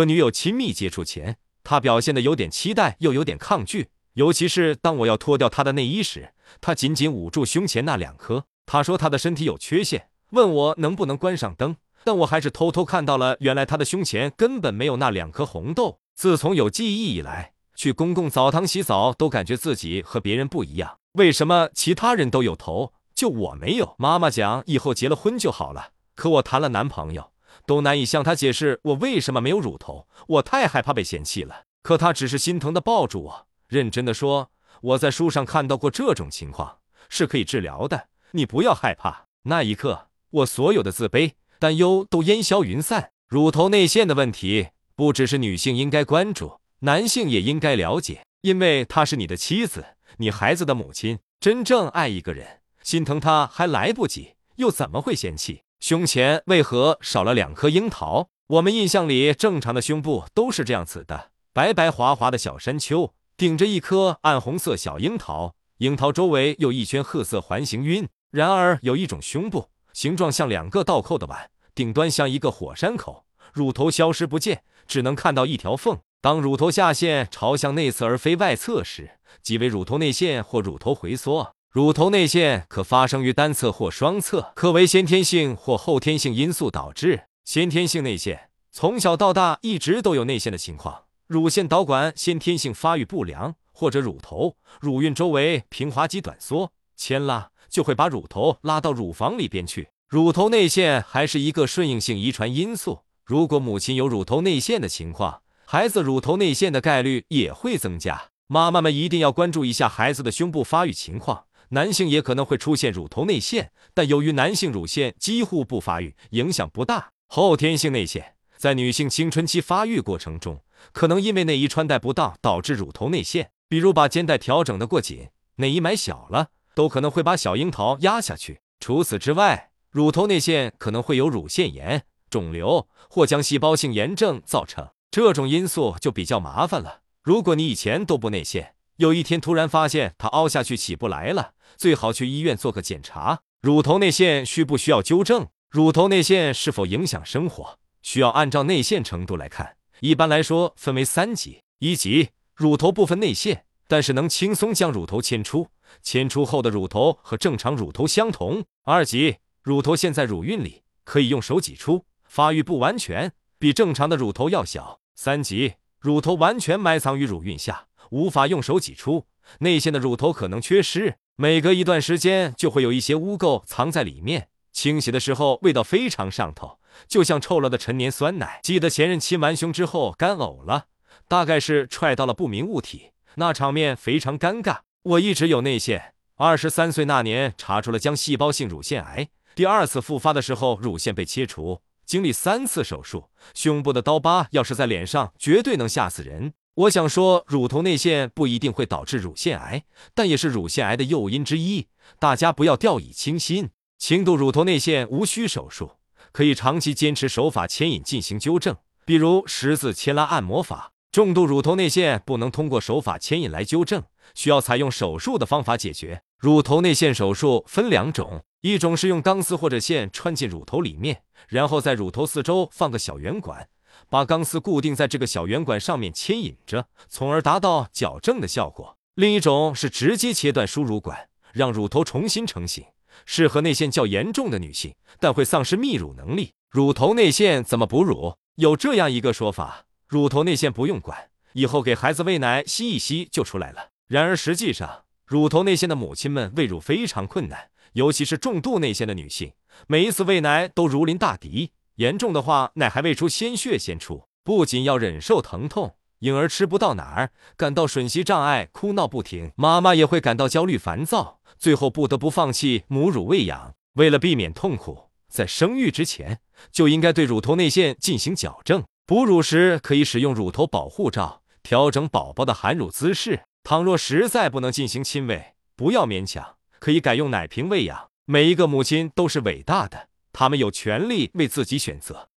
和女友亲密接触前，他表现的有点期待，又有点抗拒。尤其是当我要脱掉他的内衣时，他紧紧捂住胸前那两颗。他说他的身体有缺陷，问我能不能关上灯。但我还是偷偷看到了，原来他的胸前根本没有那两颗红豆。自从有记忆以来，去公共澡堂洗澡都感觉自己和别人不一样。为什么其他人都有头，就我没有？妈妈讲以后结了婚就好了，可我谈了男朋友，都难以向他解释我为什么没有乳头。我太害怕被嫌弃了。可他只是心疼的抱住我，认真的说：“我在书上看到过这种情况，是可以治疗的，你不要害怕。”那一刻，我所有的自卑。担忧都烟消云散。乳头内陷的问题，不只是女性应该关注，男性也应该了解，因为她是你的妻子，你孩子的母亲。真正爱一个人，心疼他还来不及，又怎么会嫌弃？胸前为何少了两颗樱桃？我们印象里正常的胸部都是这样子的，白白滑滑的小山丘，顶着一颗暗红色小樱桃，樱桃周围有一圈褐色环形晕。然而有一种胸部。形状像两个倒扣的碗，顶端像一个火山口，乳头消失不见，只能看到一条缝。当乳头下陷朝向内侧而非外侧时，即为乳头内陷或乳头回缩。乳头内陷可发生于单侧或双侧，可为先天性或后天性因素导致。先天性内陷，从小到大一直都有内陷的情况。乳腺导管先天性发育不良，或者乳头、乳晕周围平滑肌短缩，牵拉。就会把乳头拉到乳房里边去。乳头内陷还是一个顺应性遗传因素。如果母亲有乳头内陷的情况，孩子乳头内陷的概率也会增加。妈妈们一定要关注一下孩子的胸部发育情况。男性也可能会出现乳头内陷，但由于男性乳腺几乎不发育，影响不大。后天性内陷在女性青春期发育过程中，可能因为内衣穿戴不当导致乳头内陷，比如把肩带调整的过紧，内衣买小了。都可能会把小樱桃压下去。除此之外，乳头内陷可能会有乳腺炎、肿瘤或将细胞性炎症造成，这种因素就比较麻烦了。如果你以前都不内陷，有一天突然发现它凹下去起不来了，最好去医院做个检查。乳头内陷需不需要纠正？乳头内陷是否影响生活？需要按照内陷程度来看。一般来说，分为三级：一级乳头部分内陷，但是能轻松将乳头牵出。牵出后的乳头和正常乳头相同。二级，乳头陷在乳晕里，可以用手挤出，发育不完全，比正常的乳头要小。三级，乳头完全埋藏于乳晕下，无法用手挤出，内陷的乳头可能缺失，每隔一段时间就会有一些污垢藏在里面，清洗的时候味道非常上头，就像臭了的陈年酸奶。记得前任亲完胸之后干呕了，大概是踹到了不明物体，那场面非常尴尬。我一直有内陷，二十三岁那年查出了浆细胞性乳腺癌，第二次复发的时候乳腺被切除，经历三次手术，胸部的刀疤要是在脸上，绝对能吓死人。我想说，乳头内陷不一定会导致乳腺癌，但也是乳腺癌的诱因之一，大家不要掉以轻心。轻度乳头内陷无需手术，可以长期坚持手法牵引进行纠正，比如十字牵拉按摩法。重度乳头内陷不能通过手法牵引来纠正，需要采用手术的方法解决。乳头内陷手术分两种，一种是用钢丝或者线穿进乳头里面，然后在乳头四周放个小圆管，把钢丝固定在这个小圆管上面牵引着，从而达到矫正的效果。另一种是直接切断输乳管，让乳头重新成型，适合内陷较严重的女性，但会丧失泌乳能力。乳头内陷怎么哺乳？有这样一个说法。乳头内陷不用管，以后给孩子喂奶吸一吸就出来了。然而实际上，乳头内陷的母亲们喂乳非常困难，尤其是重度内陷的女性，每一次喂奶都如临大敌，严重的话奶还未出鲜血先出，不仅要忍受疼痛，婴儿吃不到奶儿，感到吮吸障碍，哭闹不停，妈妈也会感到焦虑烦躁，最后不得不放弃母乳喂养。为了避免痛苦，在生育之前就应该对乳头内陷进行矫正。哺乳时可以使用乳头保护罩，调整宝宝的含乳姿势。倘若实在不能进行亲喂，不要勉强，可以改用奶瓶喂养。每一个母亲都是伟大的，他们有权利为自己选择。